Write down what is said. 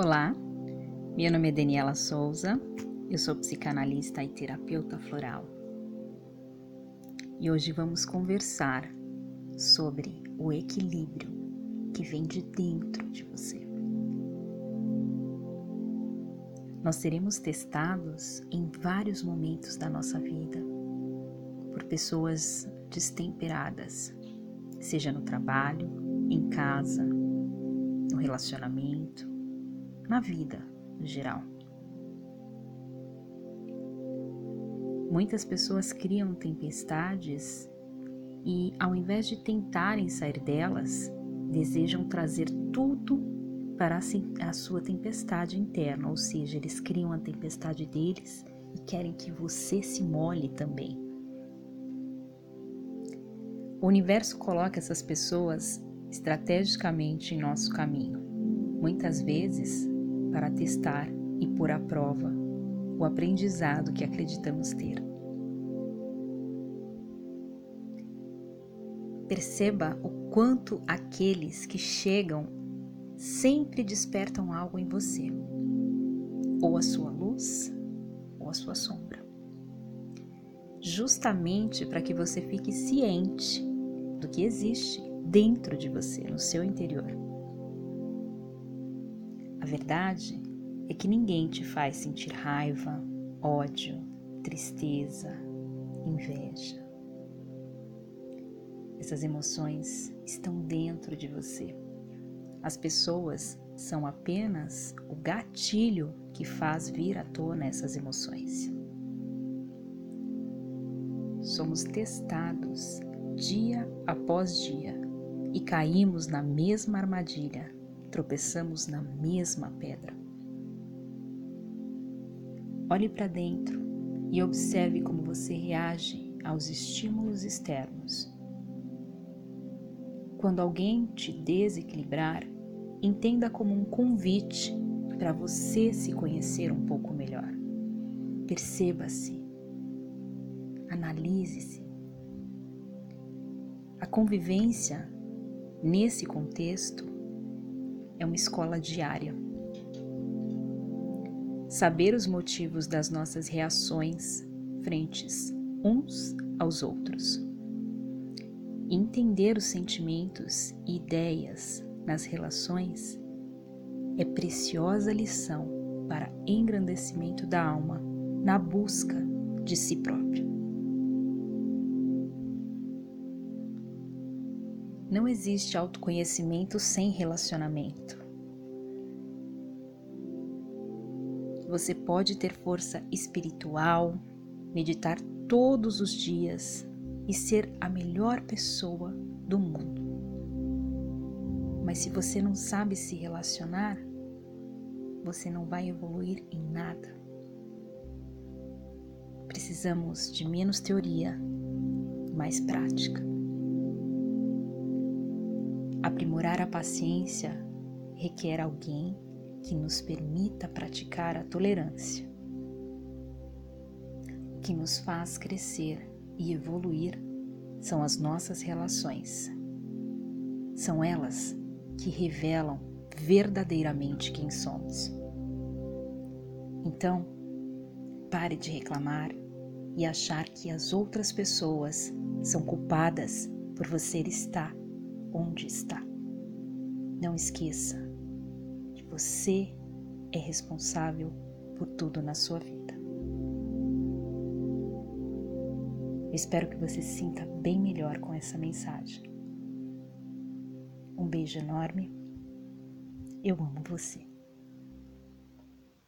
Olá, meu nome é Daniela Souza, eu sou psicanalista e terapeuta floral. E hoje vamos conversar sobre o equilíbrio que vem de dentro de você. Nós seremos testados em vários momentos da nossa vida por pessoas destemperadas, seja no trabalho, em casa, no relacionamento, na vida no geral. Muitas pessoas criam tempestades e, ao invés de tentarem sair delas, desejam trazer tudo para a sua tempestade interna, ou seja, eles criam a tempestade deles e querem que você se molhe também. O universo coloca essas pessoas estrategicamente em nosso caminho, muitas vezes para testar e pôr à prova o aprendizado que acreditamos ter. Perceba o quanto aqueles que chegam sempre despertam algo em você, ou a sua luz, ou a sua sombra, justamente para que você fique ciente do que existe dentro de você, no seu interior. A verdade é que ninguém te faz sentir raiva, ódio, tristeza, inveja. Essas emoções estão dentro de você. As pessoas são apenas o gatilho que faz vir à tona essas emoções. Somos testados dia após dia e caímos na mesma armadilha, tropeçamos na mesma pedra. Olhe para dentro e observe como você reage aos estímulos externos. Quando alguém te desequilibrar, entenda como um convite para você se conhecer um pouco melhor. Perceba-se, analise-se. A convivência Nesse contexto, é uma escola diária. Saber os motivos das nossas reações frentes uns aos outros. Entender os sentimentos e ideias nas relações é preciosa lição para engrandecimento da alma na busca de si próprio. Não existe autoconhecimento sem relacionamento. Você pode ter força espiritual, meditar todos os dias e ser a melhor pessoa do mundo. Mas se você não sabe se relacionar, você não vai evoluir em nada. Precisamos de menos teoria, mais prática. Aprimorar a paciência requer alguém que nos permita praticar a tolerância. O que nos faz crescer e evoluir são as nossas relações. São elas que revelam verdadeiramente quem somos. Então, pare de reclamar e achar que as outras pessoas são culpadas por você estar onde está. Não esqueça que você é responsável por tudo na sua vida. Eu espero que você se sinta bem melhor com essa mensagem. Um beijo enorme. Eu amo você.